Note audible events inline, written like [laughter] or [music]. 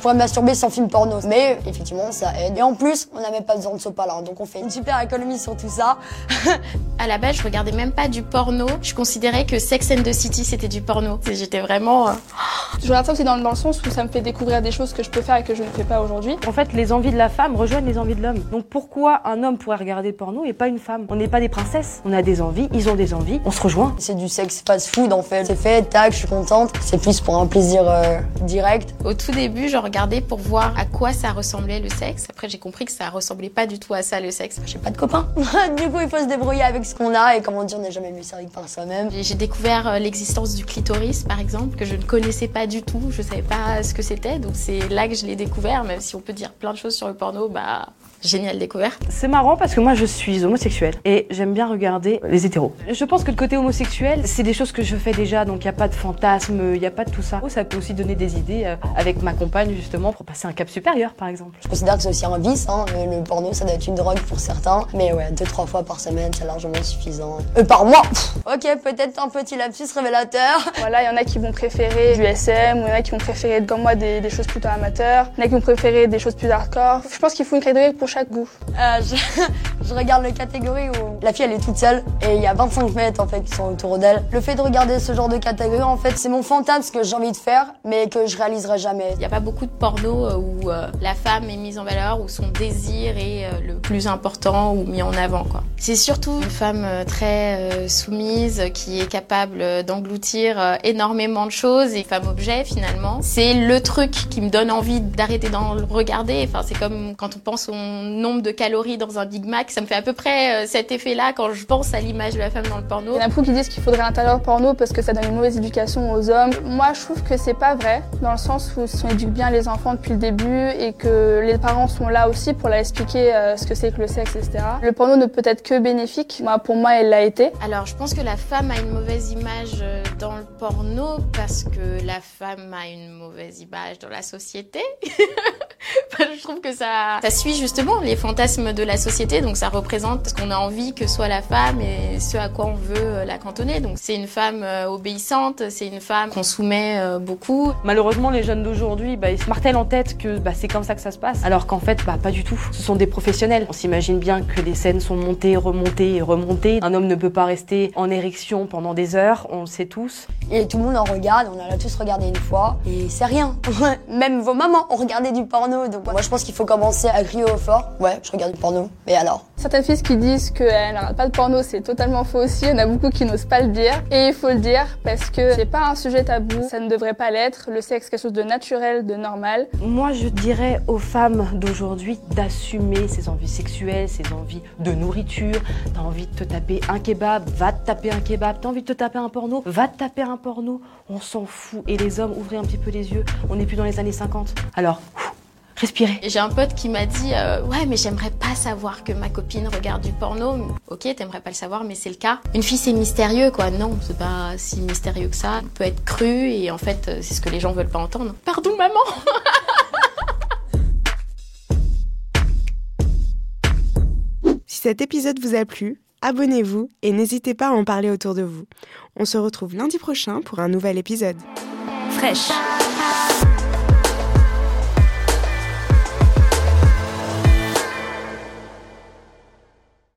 Pourrait masturber sans film porno. Mais effectivement, ça aide. Et en plus, on n'a même pas besoin de sopalin. Donc on fait une super économie sur tout ça. [laughs] à la base, je regardais même pas du porno. Je considérais que Sex and the City, c'était du porno. J'étais vraiment... Euh, je regarde ça aussi dans, dans le sens où ça me fait découvrir des choses que je peux faire et que je ne fais pas aujourd'hui. En fait, les envies de la femme rejoignent les envies de l'homme. Donc pourquoi un homme pourrait regarder le porno et pas une femme? On n'est pas des princesses. On a des envies, ils ont des envies, on se rejoint. C'est du sexe fast-food en fait. C'est fait, tac, je suis contente. C'est plus pour un plaisir euh, direct. Au tout début, genre regarder pour voir à quoi ça ressemblait le sexe. Après, j'ai compris que ça ressemblait pas du tout à ça le sexe. J'ai pas de copains. [laughs] du coup, il faut se débrouiller avec ce qu'on a et comment dire, on n'est jamais mieux servi par soi-même. J'ai découvert euh, l'existence du clitoris, par exemple, que je ne connaissais pas du tout. Je savais pas ce que c'était, donc c'est là que je l'ai découvert. Même si on peut dire plein de choses sur le porno, bah Génial découverte. C'est marrant parce que moi je suis homosexuelle et j'aime bien regarder les hétéros. Je pense que le côté homosexuel, c'est des choses que je fais déjà, donc il n'y a pas de fantasme, il n'y a pas de tout ça. Ça peut aussi donner des idées euh, avec ma compagne justement pour passer un cap supérieur par exemple. Je considère que c'est aussi un vice, hein. le, porno ça doit être une drogue pour certains, mais ouais, deux trois fois par semaine c'est largement suffisant. Euh, par mois Ok, peut-être un petit lapsus révélateur. [laughs] Voilà, il y en a qui vont préférer du SM, ou il y en a qui vont préférer comme moi des, choses plutôt amateurs, il y en a qui vont préférer des choses plus hardcore. Je pense qu'il faut une catégorie pour chaque goût. Euh, je, [laughs] regarde la catégorie où la fille elle est toute seule et il y a 25 mètres en fait qui sont autour d'elle. Le fait de regarder ce genre de catégorie en fait c'est mon fantasme que j'ai envie de faire mais que je réaliserai jamais. Il n'y a pas beaucoup de porno euh, où euh, la femme est mise en valeur, où son désir est le plus important ou mis en avant quoi. C'est surtout une femme très soumise qui est capable d'engloutir énormément de choses et femme objet finalement. C'est le truc qui me donne envie d'arrêter d'en regarder. Enfin c'est comme quand on pense nombre de calories dans un Big Mac. Ça me fait à peu près euh, cet effet-là quand je pense à l'image de la femme dans le porno. Il y en a beaucoup qui disent qu'il faudrait un porno parce que ça donne une mauvaise éducation aux hommes. Moi, je trouve que c'est pas vrai, dans le sens où si on éduque bien les enfants depuis le début et que les parents sont là aussi pour leur expliquer euh, ce que c'est que le sexe, etc. Le porno ne peut être que bénéfique. Moi, pour moi, elle l'a été. Alors, je pense que la femme a une mauvaise image euh, dans le porno parce que la femme a une mauvaise image dans la société. [laughs] je trouve que ça, ça suit justement les fantasmes de la société, donc ça représente ce qu'on a envie que soit la femme et ce à quoi on veut euh, la cantonner. Donc c'est une femme euh, obéissante, c'est une femme qu'on soumet euh, beaucoup. Malheureusement, les jeunes d'aujourd'hui, bah, ils se martèlent en tête que bah, c'est comme ça que ça se passe, alors qu'en fait, bah, pas du tout. Ce sont des professionnels. On s'imagine bien que les scènes sont montées, remontées et remontées. Un homme ne peut pas rester en érection pendant des heures, on le sait tous. Et tout le monde en regarde, on a tous regardé une fois, et c'est rien. [laughs] Même vos mamans ont regardé du porno, donc moi je pense qu'il faut commencer à crier au fort. Ouais, je regarde du porno. Mais alors Certaines filles qui disent qu'elles n'arrêtent pas de porno, c'est totalement faux aussi. Il y en a beaucoup qui n'osent pas le dire. Et il faut le dire parce que c'est pas un sujet tabou. Ça ne devrait pas l'être. Le sexe, quelque chose de naturel, de normal. Moi, je dirais aux femmes d'aujourd'hui d'assumer ses envies sexuelles, ses envies de nourriture. T'as envie de te taper un kebab, va te taper un kebab. T'as envie de te taper un porno, va te taper un porno. On s'en fout. Et les hommes, ouvrez un petit peu les yeux. On n'est plus dans les années 50. Alors, respirer. J'ai un pote qui m'a dit euh, ouais mais j'aimerais pas savoir que ma copine regarde du porno. Ok t'aimerais pas le savoir mais c'est le cas. Une fille c'est mystérieux quoi. Non c'est pas si mystérieux que ça. On peut être cru et en fait euh, c'est ce que les gens veulent pas entendre. Pardon maman. [laughs] si cet épisode vous a plu, abonnez-vous et n'hésitez pas à en parler autour de vous. On se retrouve lundi prochain pour un nouvel épisode. Fraîche